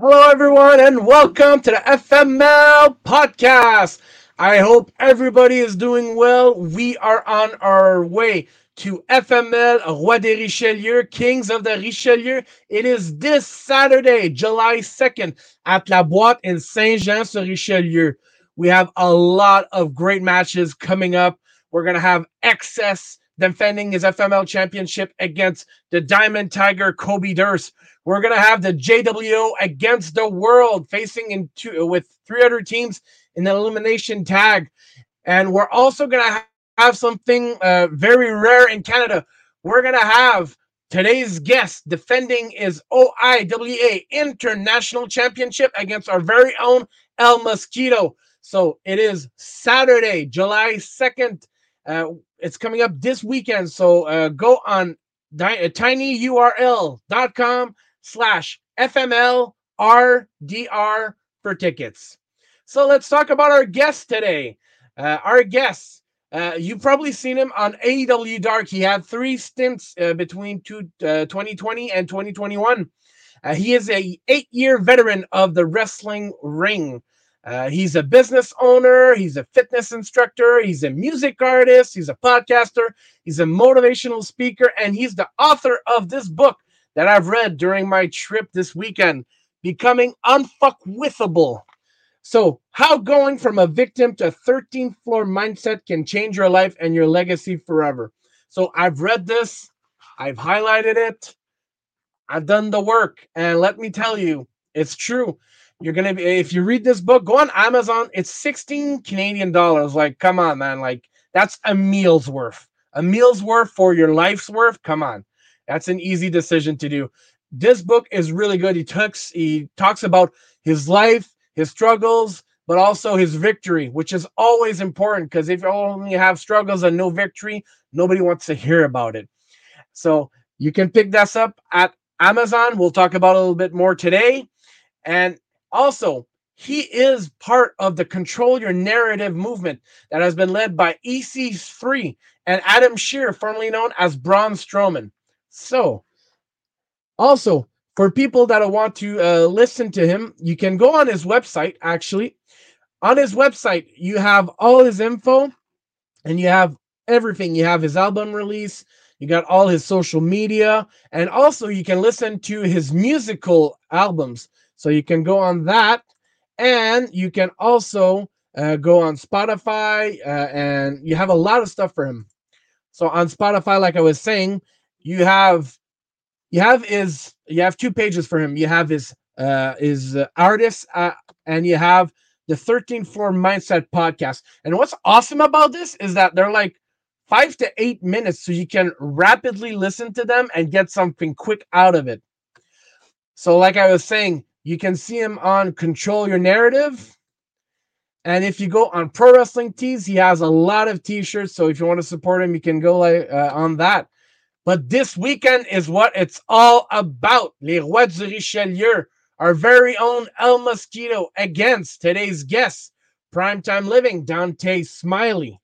Hello, everyone, and welcome to the FML podcast. I hope everybody is doing well. We are on our way to FML Roi des Richelieu, Kings of the Richelieu. It is this Saturday, July 2nd, at La Boîte in Saint Jean sur Richelieu. We have a lot of great matches coming up. We're going to have excess defending his FML championship against the Diamond Tiger Kobe Durst. We're gonna have the JWO against the world facing in two with 300 teams in the elimination tag, and we're also gonna have something uh, very rare in Canada. We're gonna have today's guest defending his OIWA International Championship against our very own El Mosquito. So it is Saturday, July 2nd. Uh, it's coming up this weekend. So uh, go on di- uh, tinyurl.com slash FMLRDR for tickets. So let's talk about our guest today. Uh, our guest, uh, you've probably seen him on AEW Dark. He had three stints uh, between two, uh, 2020 and 2021. Uh, he is a eight-year veteran of the wrestling ring. Uh, he's a business owner, he's a fitness instructor, he's a music artist, he's a podcaster, he's a motivational speaker, and he's the author of this book that I've read during my trip this weekend, Becoming Unfuckwithable. So, how going from a victim to 13th floor mindset can change your life and your legacy forever. So, I've read this, I've highlighted it, I've done the work, and let me tell you, it's true. You're gonna be if you read this book, go on Amazon. It's 16 Canadian dollars. Like, come on, man. Like, that's a meal's worth. A meal's worth for your life's worth. Come on. That's an easy decision to do. This book is really good. He talks, he talks about his life, his struggles, but also his victory, which is always important because if you only have struggles and no victory, nobody wants to hear about it. So you can pick this up at Amazon. We'll talk about a little bit more today. And also, he is part of the Control Your Narrative movement that has been led by EC3 and Adam Scherr, formerly known as Braun Strowman. So, also, for people that want to uh, listen to him, you can go on his website. Actually, on his website, you have all his info and you have everything. You have his album release, you got all his social media, and also you can listen to his musical albums. So you can go on that, and you can also uh, go on Spotify, uh, and you have a lot of stuff for him. So on Spotify, like I was saying, you have you have his you have two pages for him. You have his uh his uh, artist uh, and you have the 13 floor mindset podcast. And what's awesome about this is that they're like five to eight minutes, so you can rapidly listen to them and get something quick out of it. So, like I was saying, you can see him on Control Your Narrative. And if you go on Pro Wrestling Tees, he has a lot of t-shirts. So if you want to support him, you can go uh, on that. But this weekend is what it's all about. Les Rois du Richelieu, our very own El Mosquito against today's guest, Primetime Living, Dontae Smiley.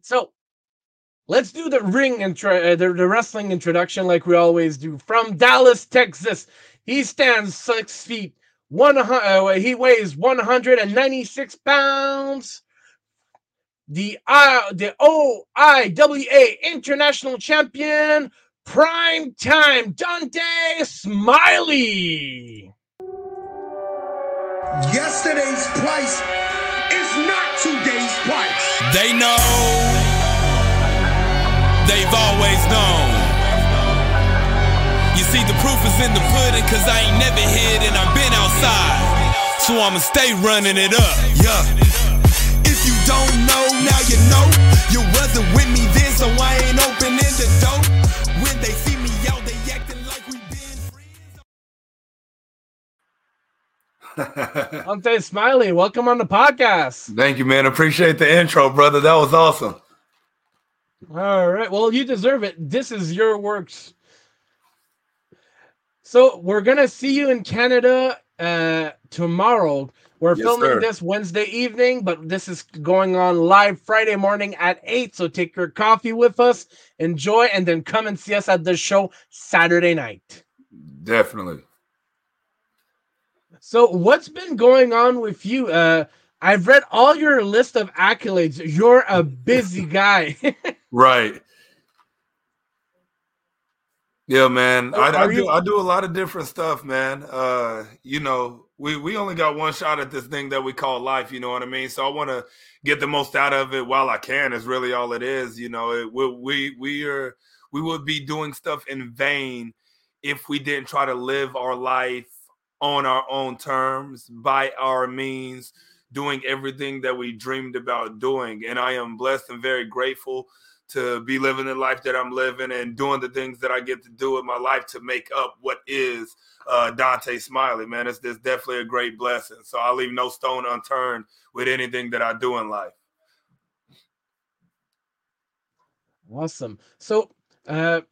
So let's do the ring intro, uh, the, the wrestling introduction like we always do. From Dallas, Texas, he stands six feet, one, uh, he weighs 196 pounds the uh, the OIWA International Champion, Prime Time Dontae Smiley. Yesterday's price is not today's price. They know. They've always known. You see, the proof is in the pudding, cause I ain't never hid and I've been outside. So I'ma stay running it up. Yeah If you don't know, now you know. You wasn't with me then, so I ain't opening the door. When they see me out, they acting like we been friends. Dontae Smiley, welcome on the podcast. Thank you, man. Appreciate the intro, brother. That was awesome. All right. Well, you deserve it. This is your works. So we're gonna see you in Canada uh, tomorrow. We're yes, filming sir. this Wednesday evening, but this is going on live Friday morning at 8. So take your coffee with us, enjoy, and then come and see us at the show Saturday night. Definitely. So, what's been going on with you? Uh, I've read all your list of accolades. You're a busy guy. right. Yeah, man. I, I, do I do a lot of different stuff, man. Uh, you know, we we only got one shot at this thing that we call life. You know what I mean? So I want to get the most out of it while I can. Is really all it is. You know, it, we we we are we would be doing stuff in vain if we didn't try to live our life on our own terms, by our means, doing everything that we dreamed about doing. And I am blessed and very grateful to be living the life that I'm living and doing the things that I get to do in my life to make up what is uh, Dontae Smiley, man. It's, it's definitely a great blessing. So I leave no stone unturned with anything that I do in life. awesome. So, uh,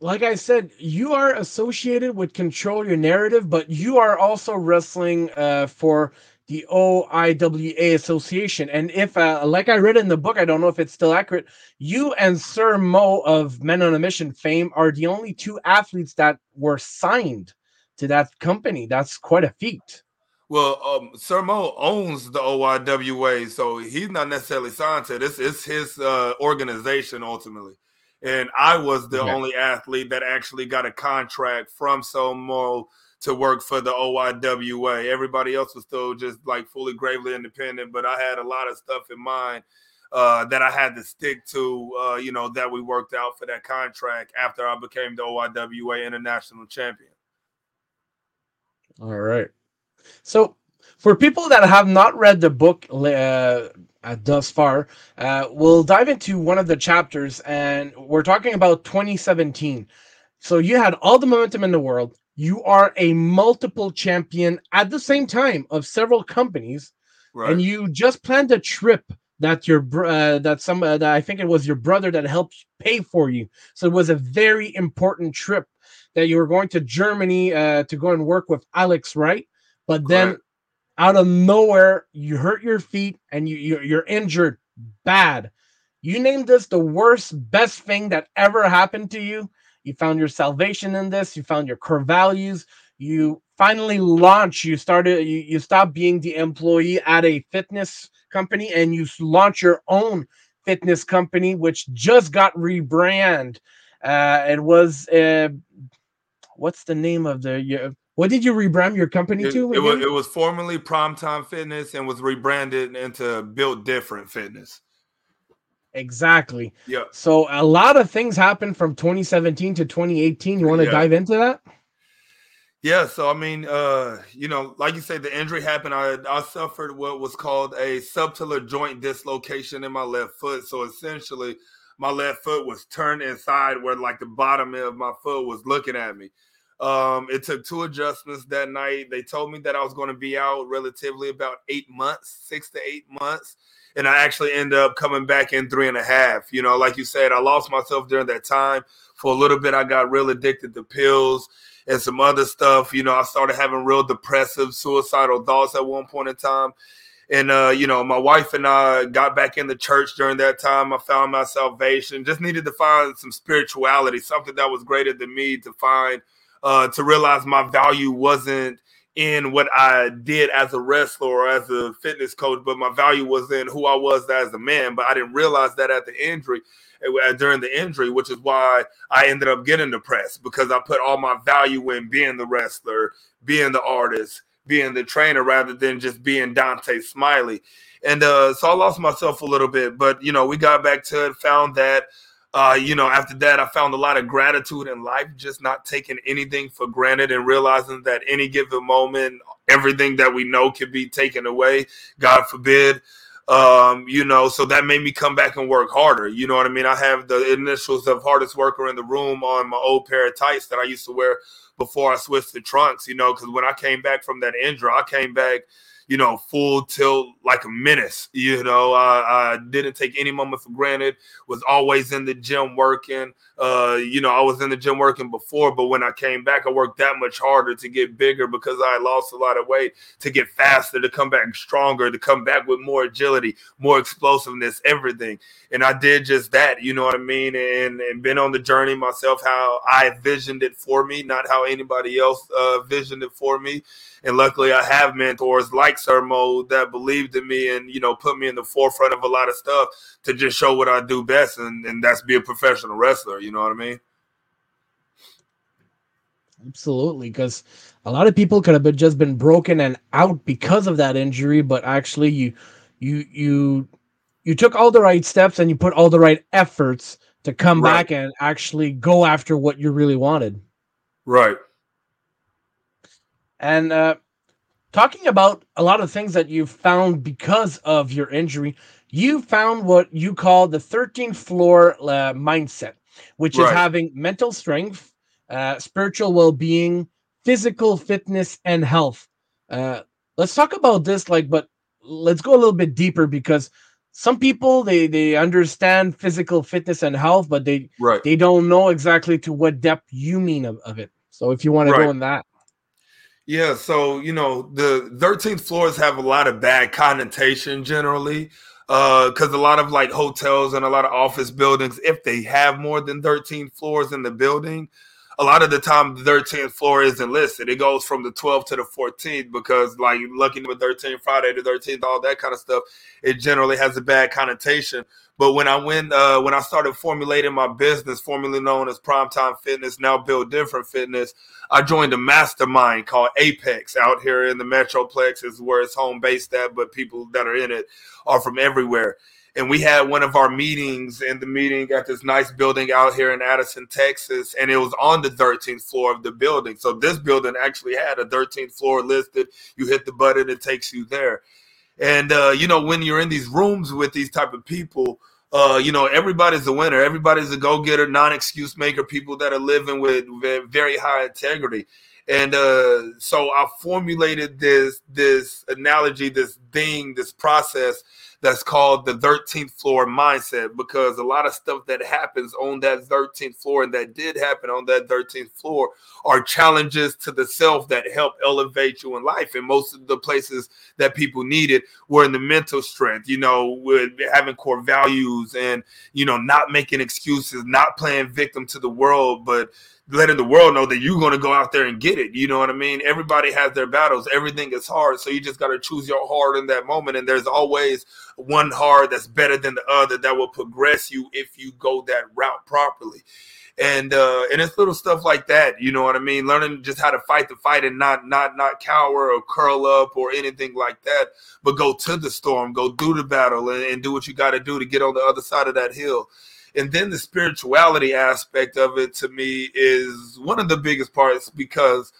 like I said, you are associated with Control Your Narrative, but you are also wrestling uh, for the OIWA Association. And if, uh, like I read in the book, I don't know if it's still accurate, you and Sir Mo of Men on a Mission fame are the only two athletes that were signed to that company. That's quite a feat. Well, um, Sir Mo owns the OIWA, so he's not necessarily signed to it. It's, it's his uh, organization ultimately. And I was the Okay. only athlete that actually got a contract from Sir Mo to work for the OIWA. Everybody else was still just like fully gravely independent, but I had a lot of stuff in mind uh, that I had to stick to, uh, you know, that we worked out for that contract after I became the OIWA international champion. All right. So, for people that have not read the book uh, uh, thus far, uh, we'll dive into one of the chapters, and we're talking about 2017. So, you had all the momentum in the world. You are a multiple champion at the same time of several companies, Right. and you just planned a trip that your uh, that some uh, that I think it was your brother that helped pay for you. So it was a very important trip that you were going to Germany uh, to go and work with Alex right? but then Correct. out of nowhere you hurt your feet and you, you you're injured bad. You named this the worst best thing that ever happened to you. You found your salvation in this. You found your core values. You finally launched. You started. You, you stopped being the employee at a fitness company and you launch your own fitness company, which just got rebrand. Uh, it was uh, what's the name of the? your- What did you rebrand your company It, to? it was, it was formerly Primetime Fitness and was rebranded into Built Different Fitness. Exactly. Yeah. So a lot of things happened from 2017 to 2018. You want to Yeah. dive into that? Yeah, so I mean, uh, you know, like you said, the injury happened. I I suffered what was called a subtalar joint dislocation in my left foot. So essentially, my left foot was turned inside where like the bottom of my foot was looking at me. Um, it took two adjustments that night. They told me that I was going to be out relatively about eight months, six to eight months. And I actually ended up coming back in three and a half. You know, like you said, I lost myself during that time. For a little bit, I got real addicted to pills and some other stuff. You know, I started having real depressive, suicidal thoughts at one point in time. And uh, you know, my wife and I got back in the church during that time. I found my salvation. Just needed to find some spirituality, something that was greater than me to find, uh, to realize my value wasn't in what I did as a wrestler or as a fitness coach, but my value was in who I was as a man. But I didn't realize that at the injury, uh, during the injury, which is why I ended up getting depressed because I put all my value in being the wrestler, being the artist, being the trainer, rather than just being Dontae Smiley. And uh, so I lost myself a little bit, but you know, we got back to it, found that. Uh, you know, after that, I found a lot of gratitude in life, just not taking anything for granted and realizing that any given moment, everything that we know can be taken away. God forbid. Um, you know, so that made me come back and work harder. You know what I mean? I have the initials of hardest worker in the room on my old pair of tights that I used to wear before I switched to trunks, you know, because when I came back from that injury, I came back, you know, full tilt like a menace. You know, I, I didn't take any moment for granted. Was always in the gym working. Uh, you know, I was in the gym working before, but when I came back, I worked that much harder to get bigger because I lost a lot of weight, to get faster, to come back stronger, to come back with more agility, more explosiveness, everything. And I did just that, you know what I mean? And and been on the journey myself, how I visioned it for me, not how anybody else uh, visioned it for me. And luckily, I have mentors like Sir Mo that believed in me and you know put me in the forefront of a lot of stuff to just show what I do best, and, and that's be a professional wrestler. You know what I mean? Absolutely, because a lot of people could have been just been broken and out because of that injury, but actually you you you you took all the right steps and you put all the right efforts to come right. back and actually go after what you really wanted. Right. And uh, talking about a lot of things that you found because of your injury, you found what you call the 13th floor uh, mindset, which right. is having mental strength, uh, spiritual well being, physical fitness, and health. Uh, let's talk about this, like, but let's go a little bit deeper because some people they they understand physical fitness and health, but they right. they don't know exactly to what depth you mean of, of it. So if you want right. to go in that. Yeah, so you know the 13th floors have a lot of bad connotation generally, because uh, a lot of like hotels and a lot of office buildings, if they have more than 13 floors in the building, a lot of the time the 13th floor isn't listed. It goes from the 12th to the 14th because like lucky number 13, Friday the 13th, all that kind of stuff. It generally has a bad connotation. But when I went, uh, when I started formulating my business, formerly known as Primetime Fitness, now Build Different Fitness, I joined a mastermind called Apex out here in the Metroplex, is where it's home based at, but people that are in it are from everywhere. And we had one of our meetings in the meeting at this nice building out here in Addison, Texas, and it was on the 13th floor of the building. So this building actually had a 13th floor listed. You hit the button, it takes you there. And uh, you know, when you're in these rooms with these type of people, uh, you know, everybody's a winner. Everybody's a go-getter, non-excuse maker, people that are living with very high integrity. And uh, so I formulated this this analogy, this thing, this process that's called the 13th floor mindset because a lot of stuff that happens on that 13th floor and that did happen on that 13th floor are challenges to the self that help elevate you in life. And most of the places that people needed were in the mental strength, you know, with having core values and, you know, not making excuses, not playing victim to the world, but letting the world know that you're going to go out there and get it. You know what I mean? Everybody has their battles. Everything is hard. So you just got to choose your hard in that moment. And there's always one hard that's better than the other that will progress you if you go that route properly. And uh, and it's little stuff like that, you know what I mean. Learning just how to fight the fight and not not not cower or curl up or anything like that, but go to the storm, go do the battle, and, and do what you got to do to get on the other side of that hill. And then the spirituality aspect of it to me is one of the biggest parts because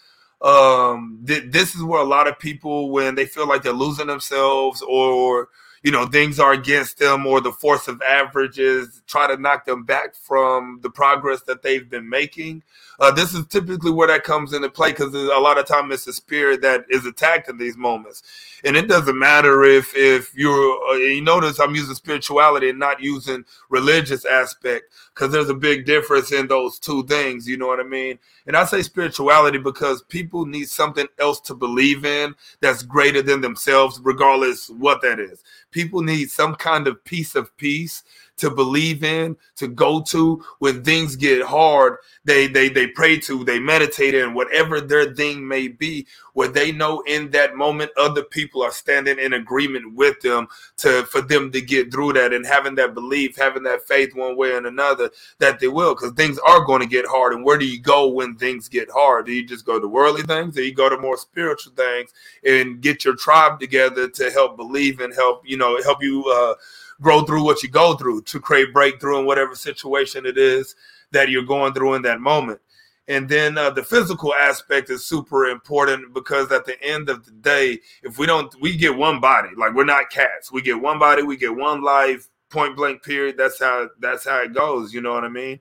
um, th- this is where a lot of people, when they feel like they're losing themselves or you know things are against them or the force of averages try to knock them back from the progress that they've been making uh, this is typically where that comes into play because a lot of time it's the spirit that is attacked in these moments. And it doesn't matter if if you're uh, you notice i'm using spirituality and not using religious aspect because there's a big difference in those two things you know what i mean? And i say spirituality because people need something else to believe in that's greater than themselves regardless what that is. People need some kind of piece of peace to believe in, to go to when things get hard. They they they pray to, they meditate in whatever their thing may be, where they know in that moment other people are standing in agreement with them to for them to get through that and having that belief, having that faith one way and another that they will, because things are going to get hard. And where do you go when things get hard? Do you just go to worldly things, or you go to more spiritual things and get your tribe together to help believe and help you know help you. uh grow through what you go through to create breakthrough in whatever situation it is that you're going through in that moment. And then uh, the physical aspect is super important because at the end of the day, if we don't, we get one body. Like we're not cats. We get one body. We get one life. Point blank. Period. That's how. That's how it goes. You know what I mean?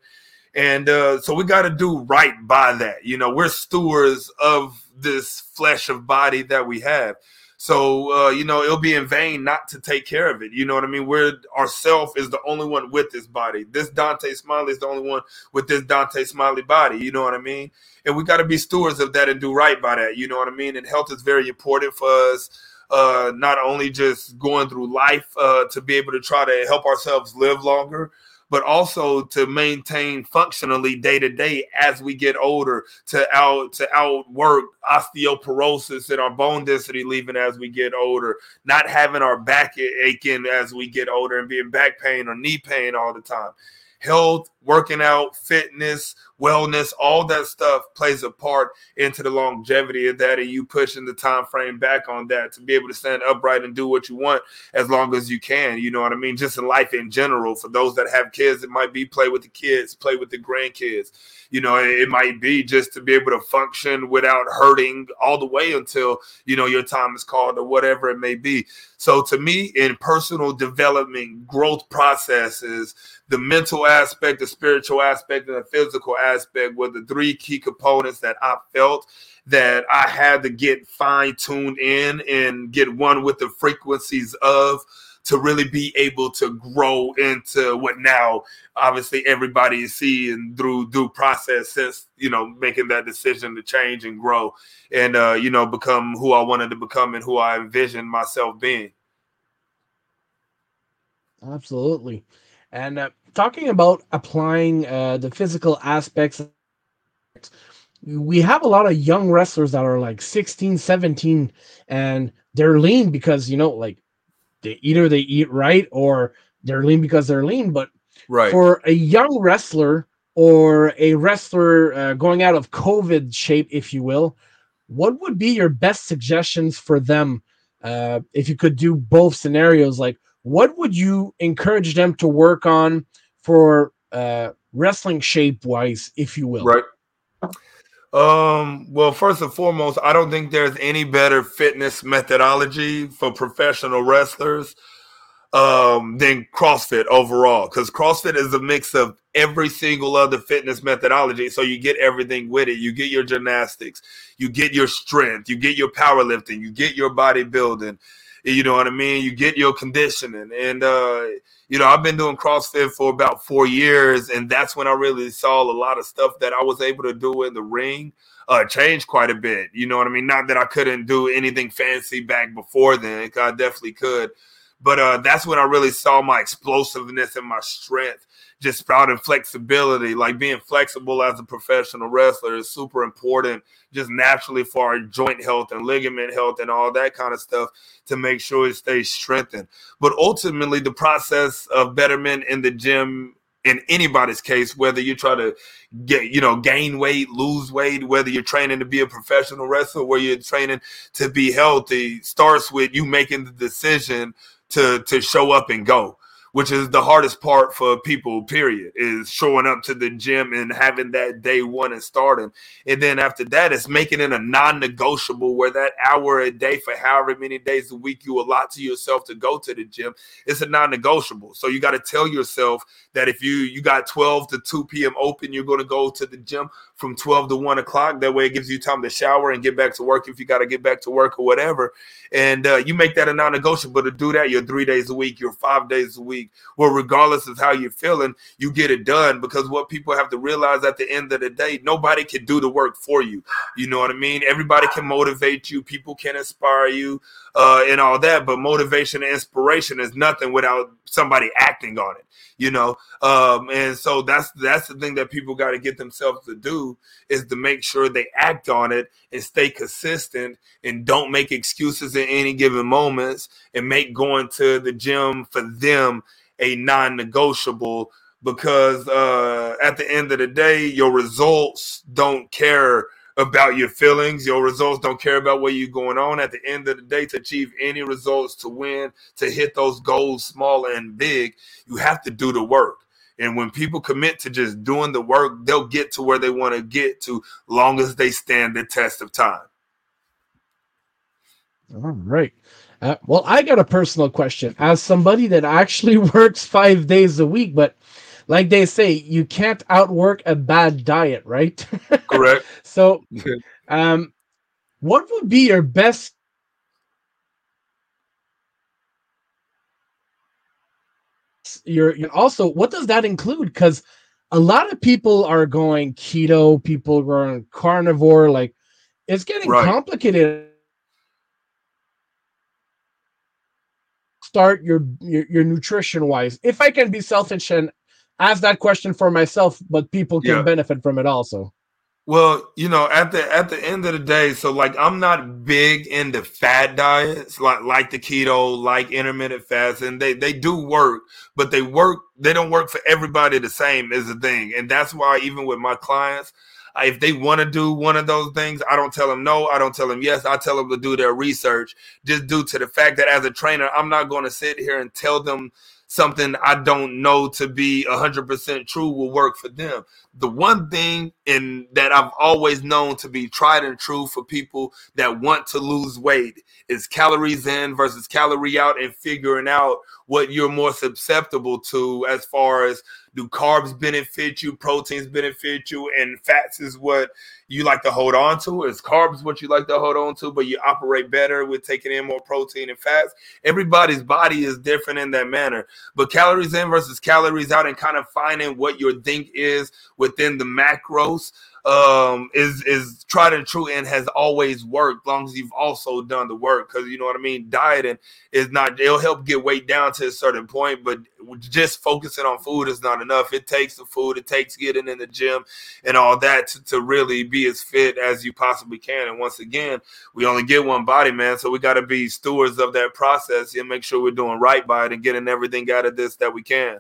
And uh, so we got to do right by that. You know, we're stewards of this flesh of body that we have. So uh, you know, it'll be in vain not to take care of it. You know what I mean? We're ourself is the only one with this body. This Dontae Smiley is the only one with this Dontae Smiley body. You know what I mean? And we got to be stewards of that and do right by that. You know what I mean? And health is very important for us. Uh, not only just going through life uh, to be able to try to help ourselves live longer, but also to maintain functionally day to day as we get older to out to outwork osteoporosis and our bone density leaving as we get older, not having our back aching as we get older and being back pain or knee pain all the time. Health, working out, fitness, wellness, all that stuff plays a part into the longevity of that and you pushing the time frame back on that to be able to stand upright and do what you want as long as you can. You know what I mean? Just in life in general. For those that have kids, it might be play with the kids, play with the grandkids. You know, it might be just to be able to function without hurting all the way until, you know, your time is called or whatever it may be. So to me, in personal development, growth processes, the mental aspect, the spiritual aspect, and the physical aspect were the three key components that I felt that I had to get fine tuned in and get one with the frequencies of to really be able to grow into what now obviously everybody is seeing through due process since you know making that decision to change and grow and uh you know become who I wanted to become and who I envisioned myself being. Absolutely. And uh, talking about applying uh, the physical aspects, we have a lot of young wrestlers that are like 16, 17, and they're lean because, you know, like they either they eat right or they're lean because they're lean. But right. for a young wrestler or a wrestler uh, going out of COVID shape, if you will, what would be your best suggestions for them uh, if you could do both scenarios? Like, what would you encourage them to work on for uh, wrestling shape wise, if you will? Right. Um, well, first and foremost, I don't think there's any better fitness methodology for professional wrestlers um, than CrossFit overall, because CrossFit is a mix of every single other fitness methodology. So you get everything with it. You get your gymnastics, you get your strength, you get your powerlifting, you get your bodybuilding, you know what I mean? You get your conditioning. And, uh, you know, I've been doing CrossFit for about four years, and that's when I really saw a lot of stuff that I was able to do in the ring uh, change quite a bit. You know what I mean? Not that I couldn't do anything fancy back before then, I definitely could. But uh, that's when I really saw my explosiveness and my strength just sprouting flexibility. Like being flexible as a professional wrestler is super important, just naturally for our joint health and ligament health and all that kind of stuff to make sure it stays strengthened. But ultimately, the process of betterment in the gym in anybody's case, whether you try to get, you know, gain weight, lose weight, whether you're training to be a professional wrestler, where you're training to be healthy, starts with you making the decision to to show up and go which is the hardest part for people, period, is showing up to the gym and having that day one and starting. And then after that, it's making it a non negotiable where that hour a day for however many days a week you allot to yourself to go to the gym, it's a non negotiable. So you got to tell yourself that if you you got 12 to 2 p.m. open, you're going to go to the gym from 12 to 1 o'clock. That way it gives you time to shower and get back to work if you got to get back to work or whatever. And uh, you make that a non negotiable to do that. You're three days a week, you're five days a week. Well, regardless of how you're feeling, you get it done because what people have to realize at the end of the day, nobody can do the work for you. You know what I mean? Everybody can motivate you, people can inspire you uh, and all that. But motivation and inspiration is nothing without somebody acting on it you know um, and so that's that's the thing that people got to get themselves to do is to make sure they act on it and stay consistent and don't make excuses in any given moments and make going to the gym for them a non-negotiable because uh, at the end of the day your results don't care about your feelings. Your results don't care about where you're going on. At the end of the day, to achieve any results, to win, to hit those goals, small and big, you have to do the work. And when people commit to just doing the work, they'll get to where they want to get to, long as they stand the test of time. All right. Uh, well, I got a personal question. As somebody that actually works five days a week, but like they say, you can't outwork a bad diet, right? Correct. so, um, what would be your best You're, also what does that include because a lot of people are going keto people are going carnivore like it's getting right. complicated Start your, your your nutrition wise. If I can be selfish and ask that question for myself, but people can Yeah. benefit from it also. Well, you know, at the at the end of the day, so like I'm not big into fat diets like like the keto, like intermittent fasting. They they do work, but they work they don't work for everybody the same is the thing. And that's why even with my clients, if they want to do one of those things, I don't tell them no, I don't tell them yes, I tell them to do their research just due to the fact that as a trainer, I'm not going to sit here and tell them something I don't know to be 100% true will work for them the one thing in that I've always known to be tried and true for people that want to lose weight is calories in versus calorie out and figuring out what you're more susceptible to as far as do carbs benefit you, proteins benefit you, and fats is what you like to hold on to. Is carbs what you like to hold on to, but you operate better with taking in more protein and fats. Everybody's body is different in that manner. But calories in versus calories out and kind of finding what your think is within the macros um is is tried and true and has always worked long as you've also done the work because you know what i mean? Dieting is not it'll help get weight down to a certain point but just focusing on food is not enough. It takes the food it takes getting in the gym and all that to, to really be as fit as you possibly can. And once again we only get one body man so we got to be stewards of that process and make sure we're doing right by it and getting everything out of this that we can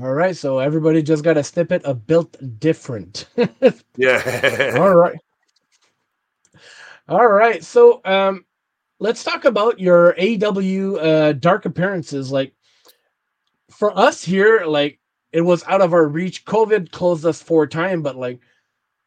All right, so everybody just got a snippet of built different. yeah All right. All right. So um let's talk about your AW uh dark appearances. Like for us here, like it was out of our reach. COVID closed us for time, but like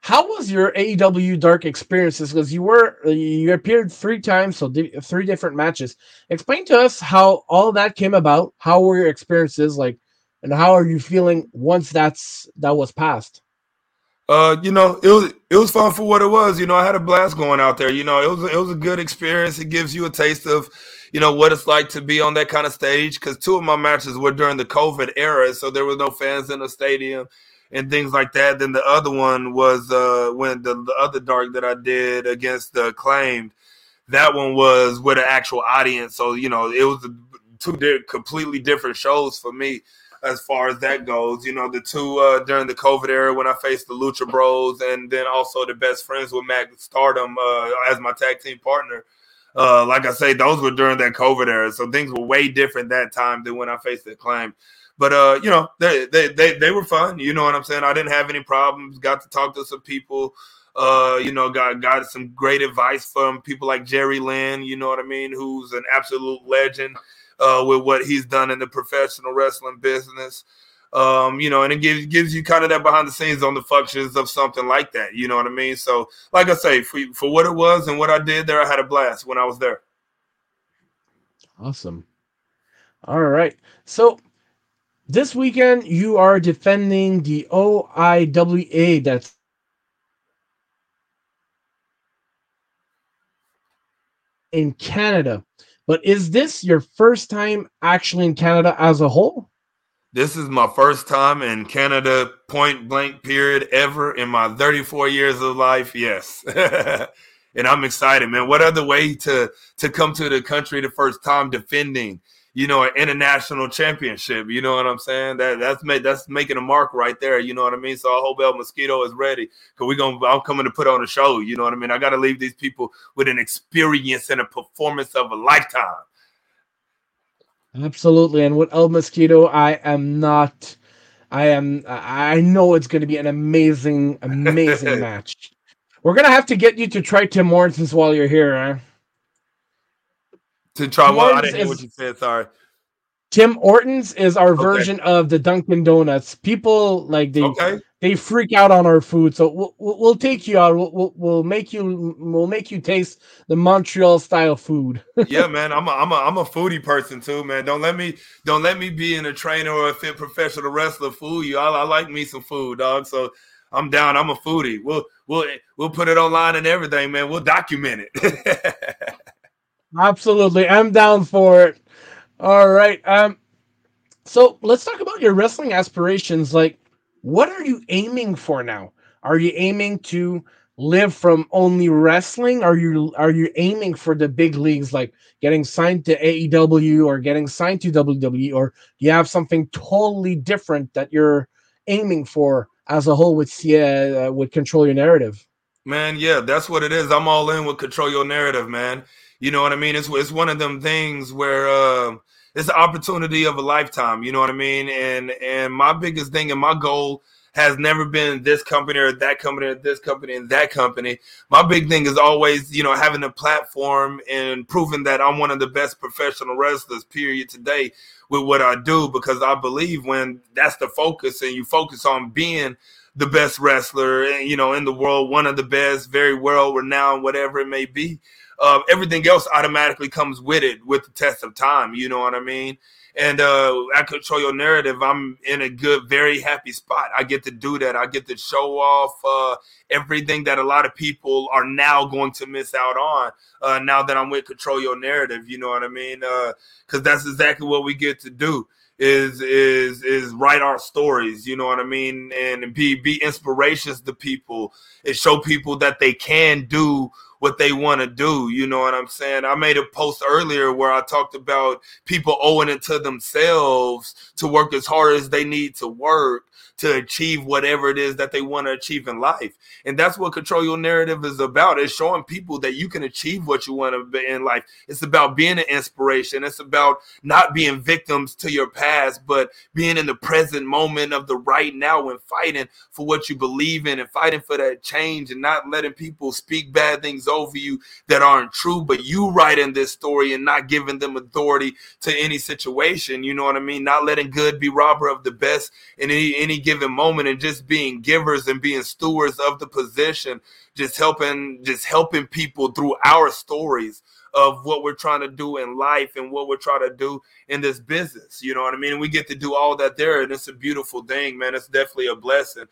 how was your AEW dark experiences? Because you were you appeared three times, so di- three different matches. Explain to us how all that came about. How were your experiences like, and how are you feeling once that's that was passed? Uh, you know, it was it was fun for what it was. You know, I had a blast going out there. You know, it was it was a good experience. It gives you a taste of, you know, what it's like to be on that kind of stage. Because two of my matches were during the COVID era, so there was no fans in the stadium and things like that. Then the other one was uh when the, the other dark that I did against the acclaimed. That one was with an actual audience, so you know, it was two completely different shows for me as far as that goes. You know, the two uh, during the COVID era when I faced the Lucha Bros, and then also the best friends with Mac Stardom uh, as my tag team partner. Uh, like I say, those were during that COVID era, so things were way different that time than when I faced the acclaim. But uh, you know, they, they they they were fun. You know what I'm saying? I didn't have any problems. Got to talk to some people. Uh, you know, got got some great advice from people like Jerry Lynn. You know what I mean? Who's an absolute legend uh, with what he's done in the professional wrestling business. Um, you know, and it gives gives you kind of that behind the scenes on the functions of something like that. You know what I mean? So, like I say, for for what it was and what I did there, I had a blast when I was there. Awesome. All right. So this weekend you are defending the OIWA that's in Canada. But is this your first time actually in Canada as a whole? This is my first time in Canada, point blank period, ever in my 34 years of life. Yes. and I'm excited, man. What other way to to come to the country the first time defending, you know, an international championship? You know what I'm saying? That that's made that's making a mark right there. You know what I mean? So I hope El Mosquito is ready because we're gonna I'm coming to put on a show. You know what I mean? I got to leave these people with an experience and a performance of a lifetime. Absolutely. And with El Mosquito, I am not I am I know it's gonna be an amazing, amazing match. We're gonna have to get you to try Tim Hortons while you're here, huh? To try what? I didn't hear what you said. Sorry. Tim Hortons is our Okay. version of the Dunkin' Donuts. People like they Okay. they freak out on our food, so we'll, we'll, we'll take you out. We'll, we'll, we'll make you we'll make you taste the Montreal style food. yeah, man, I'm a, I'm a I'm a foodie person too, man. Don't let me don't let me be in a trainer or a fit professional wrestler fool you. I, I like me some food, dog. So I'm down. I'm a foodie. We'll we'll we'll put it online and everything, man. We'll document it. Absolutely, I'm down for it. All right. Um, So let's talk about your wrestling aspirations. Like, what are you aiming for now? Are you aiming to live from only wrestling? Are you are you aiming for the big leagues, like getting signed to AEW or getting signed to WWE, or you have something totally different that you're aiming for as a whole with uh, with control your narrative? Man, yeah, that's what it is. I'm all in with control your narrative, man. You know what I mean? It's it's one of them things where uh, it's the opportunity of a lifetime. You know what I mean? And and my biggest thing and my goal has never been this company or that company or this company and that company. My big thing is always, you know, having a platform and proving that I'm one of the best professional wrestlers, period, today with what I do because I believe when that's the focus and you focus on being the best wrestler, you know, in the world, one of the best, very well renowned, whatever it may be. Uh, everything else automatically comes with it with the test of time. You know what I mean? And uh, I control your narrative. I'm in a good, very happy spot. I get to do that. I get to show off uh, everything that a lot of people are now going to miss out on. Uh, now that I'm with control your narrative, you know what I mean? Because uh, that's exactly what we get to do is is is write our stories you know what i mean and be be inspirations to people and show people that they can do what they want to do. You know what I'm saying? I made a post earlier where I talked about people owing it to themselves to work as hard as they need to work to achieve whatever it is that they want to achieve in life. And that's what control your narrative is about. It's showing people that you can achieve what you want to be in life. It's about being an inspiration. It's about not being victims to your past, but being in the present moment of the right now and fighting for what you believe in and fighting for that change and not letting people speak bad things over you that aren't true, but you writing this story and not giving them authority to any situation. You know what I mean? Not letting good be robber of the best in any any given moment and just being givers and being stewards of the position, just helping, just helping people through our stories of what we're trying to do in life and what we're trying to do in this business. You know what I mean? And we get to do all that there, and it's a beautiful thing, man. It's definitely a blessing.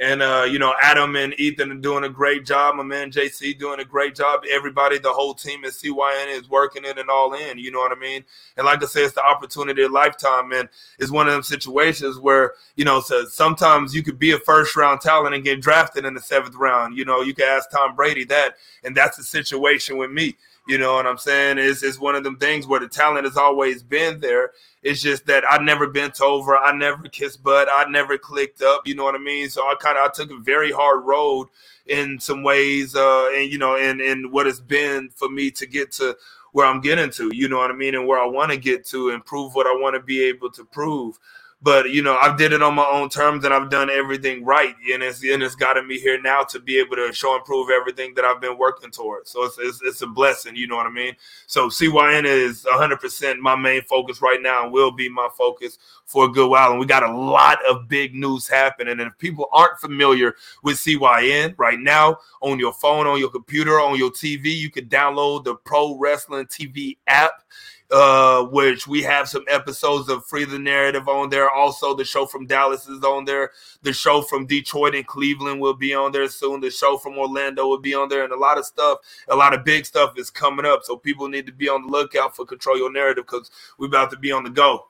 And uh, you know, Adam and Ethan are doing a great job. My man JC doing a great job. Everybody, the whole team at CYN is working it and all in. You know what I mean? And like I said, it's the opportunity of a lifetime, and it's one of them situations where you know, so sometimes you could be a first round talent and get drafted in the seventh round. You know, you can ask Tom Brady that, and that's the situation with me. You know what I'm saying? It's, it's one of them things where the talent has always been there. It's just that I never bent over, I never kissed butt, I never clicked up. You know what I mean? So I kind of I took a very hard road in some ways, uh, and you know, and and what it's been for me to get to where I'm getting to. You know what I mean? And where I want to get to, and prove what I want to be able to prove but you know I've did it on my own terms and i've done everything right. And it's and it's gotten me here now to be able to show and prove everything that i've been working towards. So it's, it's, it's a blessing you know what i mean? So cyn is 100% my main focus right now and will be my focus for a good while. And we got a lot of big news happening. And if people aren't familiar with cyn right now on your phone on your computer on your tv you can download the pro wrestling tv app uh, which we have some episodes of Free the Narrative on there. Also, the show from Dallas is on there. The show from Detroit and Cleveland will be on there soon. The show from Orlando will be on there, and a lot of stuff, a lot of big stuff is coming up. So people need to be on the lookout for Control Your Narrative because we're about to be on the go.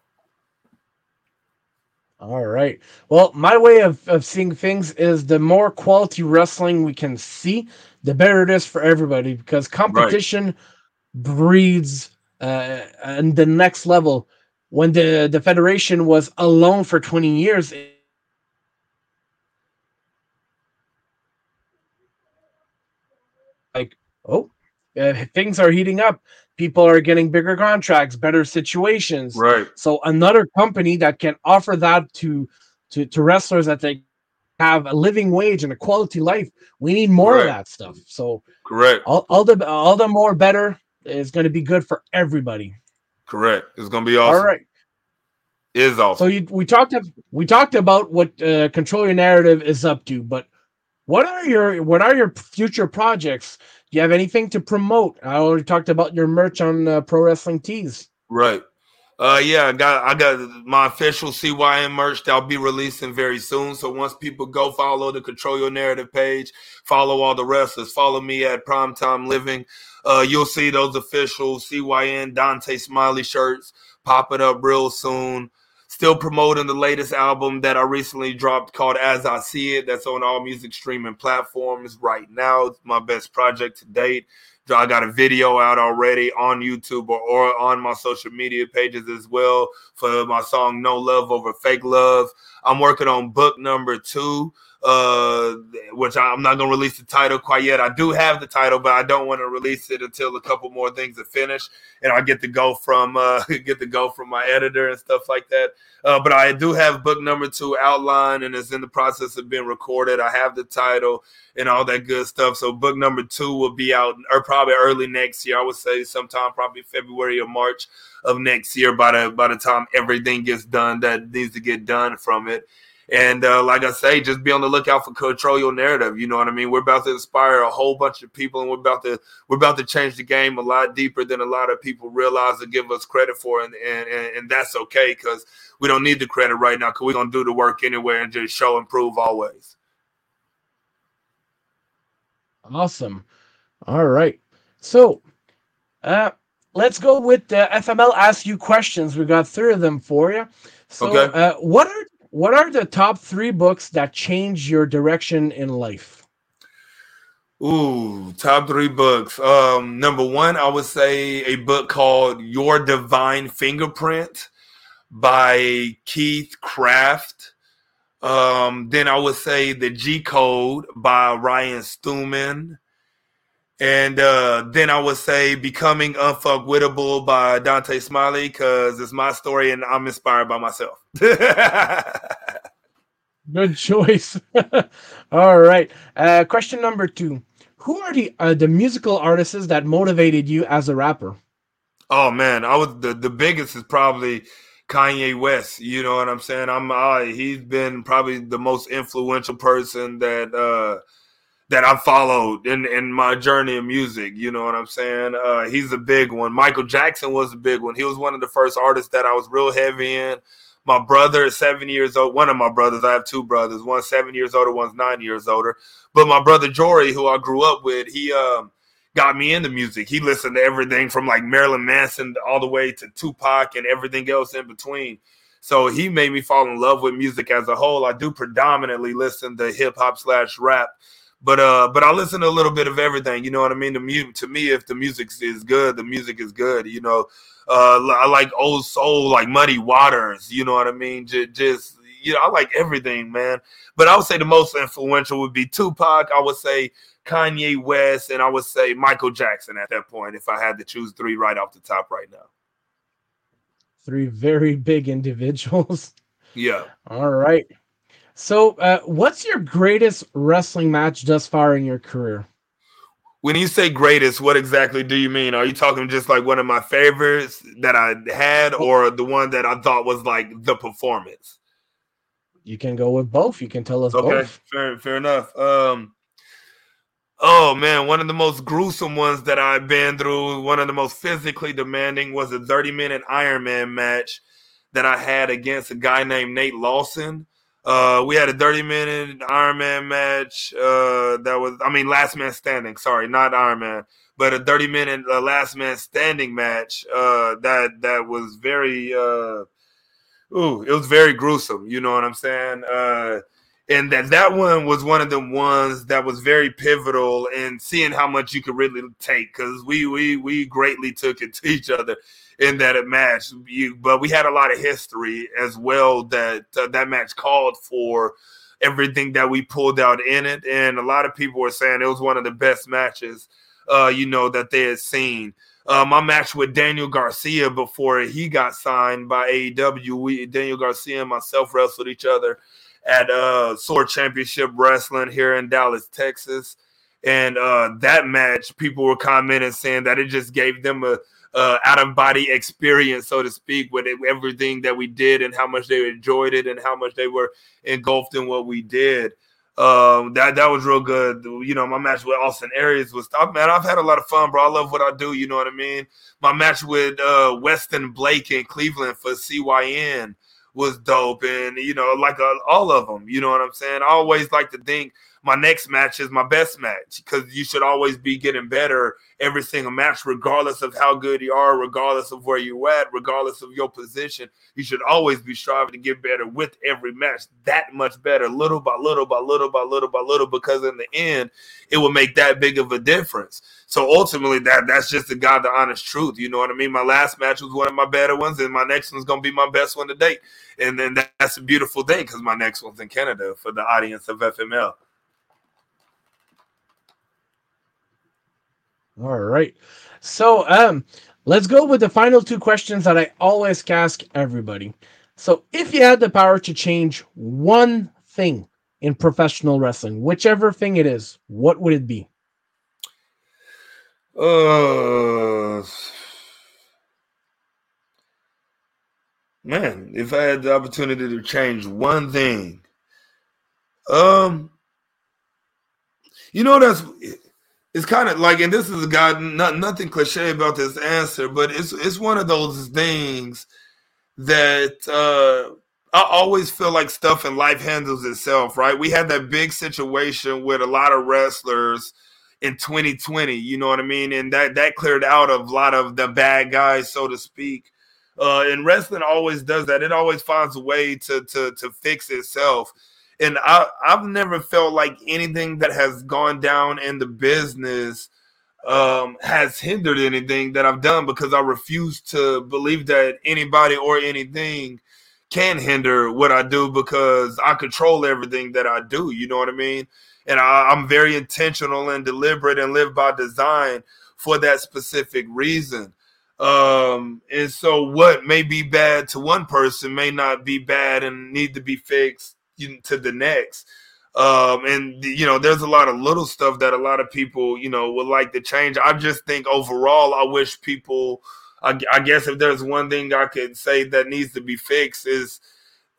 All right. Well, my way of, of seeing things is the more quality wrestling we can see, the better it is for everybody because competition right. breeds uh, and the next level when the the federation was alone for 20 years like oh uh, things are heating up. People are getting bigger contracts better situations. Right. So another company that can offer that to to, to wrestlers that they have a living wage and a quality life we need more right. of that stuff. So correct. all, all the all the more better is going to be good for everybody. Correct. It's going to be awesome. All right. Is awesome. So you, we talked we talked about what uh, control your narrative is up to, but what are your what are your future projects? Do you have anything to promote? I already talked about your merch on uh, Pro Wrestling Tees. Right. Uh, yeah, I got I got my official CYN merch that'll be releasing very soon. So once people go follow the Control Your Narrative page, follow all the wrestlers, follow me at Primetime Living. Uh, you'll see those official CYN Dontae Smiley shirts popping up real soon. Still promoting the latest album that I recently dropped called As I See It. That's on all music streaming platforms right now. It's my best project to date. I got a video out already on YouTube or, or on my social media pages as well for my song No Love Over Fake Love. I'm working on book number two uh, which I'm not gonna release the title quite yet. I do have the title, but I don't want to release it until a couple more things are finished, and I get to go from uh, get to go from my editor and stuff like that. Uh, but I do have book number two outlined, and it's in the process of being recorded. I have the title and all that good stuff. So book number two will be out, or probably early next year. I would say sometime probably February or March of next year. By the by the time everything gets done that needs to get done from it. And uh, like I say, just be on the lookout for control your narrative. You know what I mean? We're about to inspire a whole bunch of people, and we're about to we're about to change the game a lot deeper than a lot of people realize and give us credit for, and and, and that's okay because we don't need the credit right now because we're gonna do the work anyway and just show and prove always. Awesome. All right. So, uh, let's go with the FML ask you questions. We got three of them for you. So, okay. uh, what are what are the top three books that change your direction in life? Ooh, top three books. Um, number one, I would say a book called Your Divine Fingerprint by Keith Craft. Um, then I would say The G Code by Ryan Stewman. And uh, then I would say Becoming Unfuckwithable by Dontae Smiley because it's my story and I'm inspired by myself. Good choice. All right. Uh, question number two Who are the, uh, the musical artists that motivated you as a rapper? Oh, man. I was the, the biggest is probably Kanye West. You know what I'm saying? I'm uh, he's been probably the most influential person that uh, that I followed in in my journey of music. You know what I'm saying? Uh, he's a big one. Michael Jackson was a big one. He was one of the first artists that I was real heavy in. My brother is seven years old. One of my brothers, I have two brothers. One's seven years older, one's nine years older. But my brother Jory, who I grew up with, he um, got me into music. He listened to everything from like Marilyn Manson all the way to Tupac and everything else in between. So he made me fall in love with music as a whole. I do predominantly listen to hip hop slash rap but uh, but I listen to a little bit of everything. You know what I mean? The music to me, if the music is good, the music is good. You know, uh, I like old soul, like Muddy Waters. You know what I mean? Just, just you know, I like everything, man. But I would say the most influential would be Tupac. I would say Kanye West, and I would say Michael Jackson at that point. If I had to choose three right off the top right now. Three very big individuals. Yeah. All right. So, uh, what's your greatest wrestling match thus far in your career? When you say greatest, what exactly do you mean? Are you talking just like one of my favorites that I had, or the one that I thought was like the performance? You can go with both. You can tell us okay, both. Fair, fair enough. Um, oh man, one of the most gruesome ones that I've been through, one of the most physically demanding, was a 30 minute Iron Man match that I had against a guy named Nate Lawson. Uh, we had a 30 minute Iron Man match. Uh, that was, I mean, last man standing. Sorry, not Iron Man, but a 30 minute uh, last man standing match. Uh, that that was very, uh, ooh, it was very gruesome. You know what I'm saying? Uh, and that that one was one of the ones that was very pivotal in seeing how much you could really take because we we we greatly took it to each other in that match. You, but we had a lot of history as well that uh, that match called for everything that we pulled out in it, and a lot of people were saying it was one of the best matches, uh, you know, that they had seen. Uh, my match with Daniel Garcia before he got signed by AEW, we Daniel Garcia and myself wrestled each other at uh Sword Championship Wrestling here in Dallas, Texas. And uh that match, people were commenting saying that it just gave them a uh, out of body experience, so to speak, with everything that we did and how much they enjoyed it and how much they were engulfed in what we did. Um, that that was real good. You know, my match with Austin Aries was top, man. I've had a lot of fun, bro. I love what I do. You know what I mean. My match with uh, Weston Blake in Cleveland for CYN was dope, and you know, like uh, all of them. You know what I'm saying. I always like to think my next match is my best match because you should always be getting better every single match, regardless of how good you are, regardless of where you're at, regardless of your position. You should always be striving to get better with every match, that much better, little by little by little by little by little, because in the end, it will make that big of a difference. So ultimately, that that's just the God, the honest truth. You know what I mean? My last match was one of my better ones, and my next one's gonna be my best one to date. And then that's a beautiful thing because my next one's in Canada for the audience of FML. All right. So um let's go with the final two questions that I always ask everybody. So if you had the power to change one thing in professional wrestling, whichever thing it is, what would it be? Uh man, if I had the opportunity to change one thing, um, you know that's it's kind of like, and this is a guy, not nothing cliche about this answer, but it's it's one of those things that uh, I always feel like stuff in life handles itself, right? We had that big situation with a lot of wrestlers in 2020, you know what I mean, and that that cleared out a lot of the bad guys, so to speak. Uh, and wrestling always does that; it always finds a way to to to fix itself and I, I've never felt like anything that has gone down in the business um, has hindered anything that I've done because I refuse to believe that anybody or anything can hinder what I do because I control everything that I do. You know what I mean? And I, I'm very intentional and deliberate and live by design for that specific reason. Um, and so what may be bad to one person may not be bad and need to be fixed to the next. Um, and you know, there's a lot of little stuff that a lot of people, you know, would like to change. I just think overall, I wish people. I, I guess if there's one thing I could say that needs to be fixed is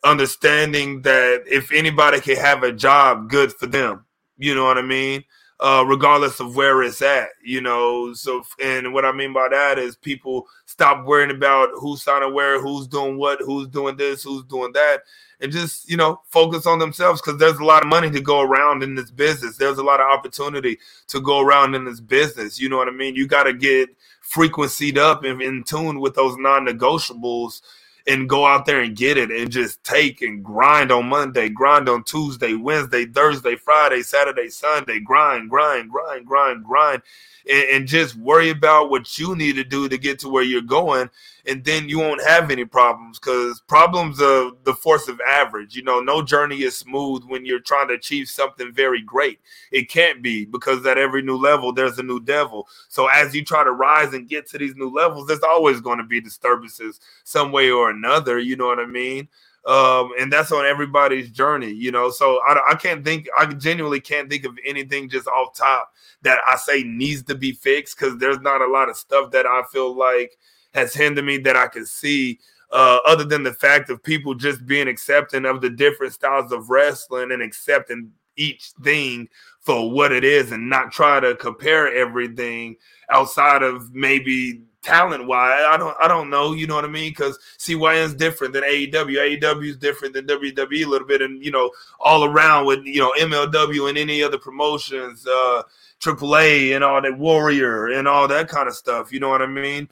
understanding that if anybody can have a job, good for them. You know what I mean? uh, regardless of where it's at, you know. So, and what I mean by that is people stop worrying about who's signing where, who's doing what, who's doing this, who's doing that, and just, you know, focus on themselves because there's a lot of money to go around in this business. There's a lot of opportunity to go around in this business. You know what I mean? You got to get frequencied up and in tune with those non negotiables and go out there and get it and just take and grind on Monday, grind on Tuesday, Wednesday, Thursday, Friday, Saturday, Sunday, grind, grind, grind, grind, grind, and, and, just worry about what you need to do to get to where you're going. And then you won't have any problems because problems are the force of average. You know, no journey is smooth when you're trying to achieve something very great. It can't be because at every new level, there's a new devil. So as you try to rise and get to these new levels, there's always going to be disturbances some way or another. You know what I mean? um, and that's on everybody's journey, you know. So I, I can't think, I genuinely can't think of anything just off top that I say needs to be fixed because there's not a lot of stuff that I feel like has hindered me that I can see. Uh, other than the fact of people just being accepting of the different styles of wrestling and accepting each thing for what it is and not try to compare everything outside of maybe talent wise. I don't I don't know, you know what I mean? Because CYN is different than AEW. AEW is different than WWE a little bit, and you know, all around with you know MLW and any other promotions, uh AAA and all that Warrior and all that kind of stuff. You know what I mean?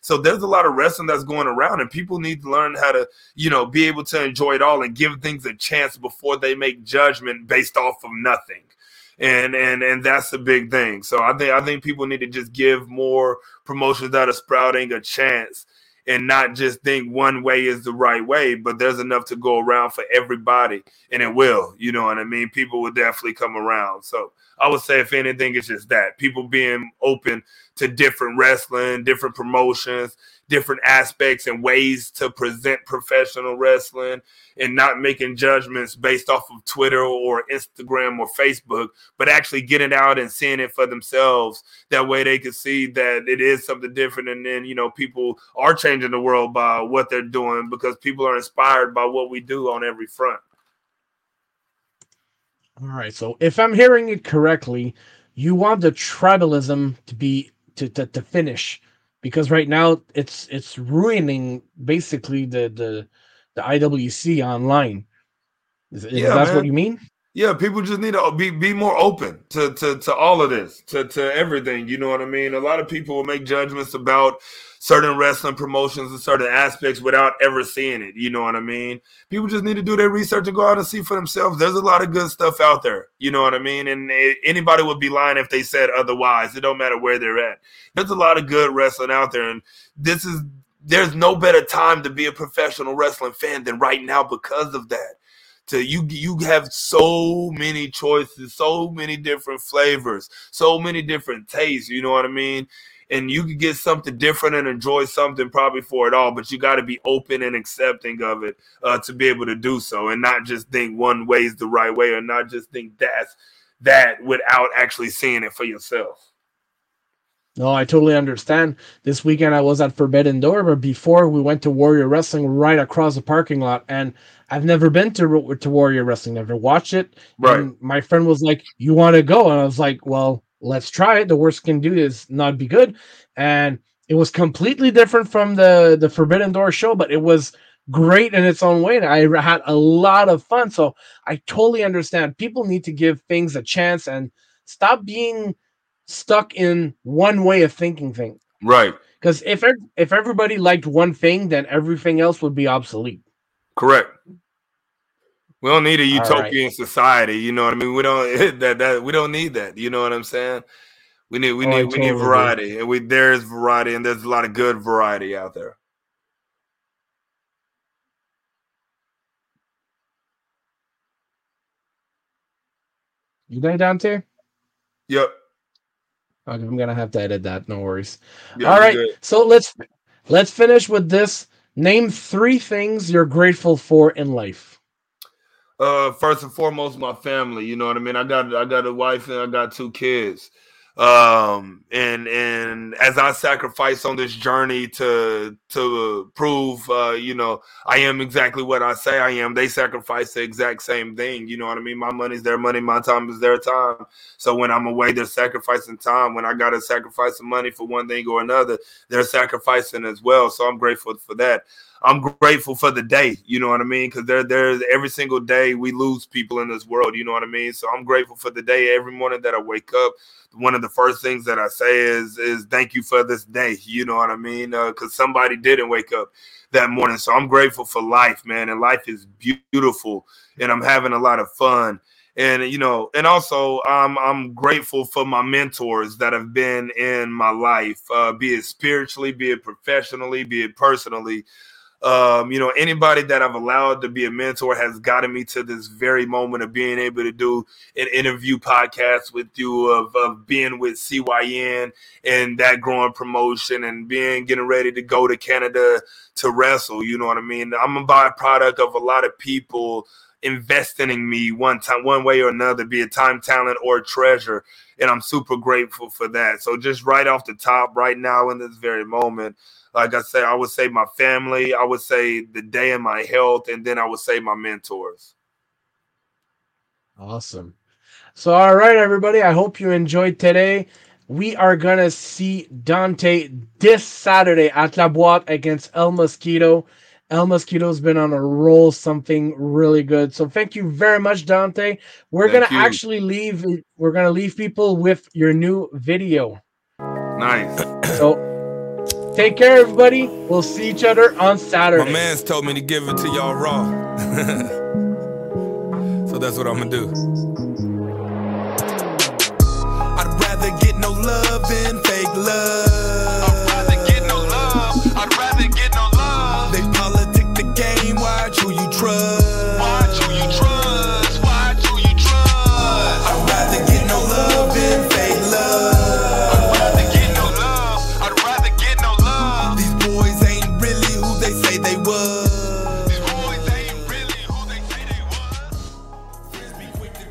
So there's a lot of wrestling that's going around, and people need to learn how to, you know, be able to enjoy it all and give things a chance before they make judgment based off of nothing and and and that's the big thing. So I think I think people need to just give more promotions that are sprouting a chance and not just think one way is the right way, but there's enough to go around for everybody, and it will. You know what I mean? People will definitely come around. So I would say, if anything, it's just that people being open to different wrestling, different promotions, different aspects and ways to present professional wrestling and not making judgments based off of Twitter or Instagram or Facebook, but actually getting out and seeing it for themselves. That way they can see that it is something different. And then, you know, people are changing the world by what they're doing because people are inspired by what we do on every front. All right. So if I'm hearing it correctly, you want the tribalism to be to, to, to finish because right now it's it's ruining basically the the the IWC online. Is, is yeah, that what you mean? Yeah, people just need to be be more open to to to all of this, to to everything. You know what I mean? A lot of people will make judgments about certain wrestling promotions and certain aspects without ever seeing it. You know what I mean? People just need to do their research and go out and see for themselves. There's a lot of good stuff out there. You know what I mean? And anybody would be lying if they said otherwise. It don't matter where they're at. There's a lot of good wrestling out there, and this is there's no better time to be a professional wrestling fan than right now because of that to you you have so many choices so many different flavors so many different tastes you know what i mean and you can get something different and enjoy something probably for it all but you got to be open and accepting of it uh, to be able to do so and not just think one way is the right way or not just think that's that without actually seeing it for yourself no, I totally understand. This weekend I was at Forbidden Door, but before we went to Warrior Wrestling right across the parking lot, and I've never been to to Warrior Wrestling, never watched it. Right. And my friend was like, "You want to go?" And I was like, "Well, let's try it. The worst can do is not be good." And it was completely different from the the Forbidden Door show, but it was great in its own way. And I had a lot of fun. So I totally understand. People need to give things a chance and stop being stuck in one way of thinking things. Right. Because if if everybody liked one thing, then everything else would be obsolete. Correct. We don't need a utopian right. society. You know what I mean? We don't that that we don't need that. You know what I'm saying? We need we oh, need we need variety, and we there is variety, and there's a lot of good variety out there. You done down there, Yep. Okay, I'm gonna have to edit that. No worries. Yeah, All right, so let's let's finish with this. Name three things you're grateful for in life. Uh, first and foremost, my family. You know what I mean. I got I got a wife and I got two kids. Um, and and as I sacrifice on this journey to to prove, uh, you know, I am exactly what I say I am. They sacrifice the exact same thing. You know what I mean? My money's their money, my time is their time. So when I'm away, they're sacrificing time. When I gotta sacrifice some money for one thing or another, they're sacrificing as well. So I'm grateful for that. I'm grateful for the day, you know what I mean? Because there, there's every single day we lose people in this world, you know what I mean? So I'm grateful for the day. Every morning that I wake up, one of the first things that I say is, is thank you for this day, you know what I mean? Because uh, somebody didn't wake up that morning. So I'm grateful for life, man. And life is beautiful, and I'm having a lot of fun and you know and also i'm i'm grateful for my mentors that have been in my life uh, be it spiritually be it professionally be it personally um, you know, anybody that I've allowed to be a mentor has gotten me to this very moment of being able to do an interview podcast with you, of, of being with CYN and that growing promotion and being getting ready to go to Canada to wrestle. You know what I mean? I'm a byproduct of a lot of people investing in me one time, one way or another, be it time, talent, or treasure. And I'm super grateful for that. So just right off the top, right now in this very moment, like I said, I would say my family, I would say the day in my health, and then I would say my mentors. Awesome. So, all right, everybody, I hope you enjoyed today. We are going to see Dontae this Saturday at La Boîte against El Mosquito. El Mosquito's been on a roll, something really good. So thank you very much, Dontae. We're thank gonna you. actually leave. We're gonna leave people with your new video. Nice. So Take care, everybody. We'll see each other on Saturday. My man's told me to give it to y'all raw. so that's what I'm gonna do. I'd rather get no love than fake love.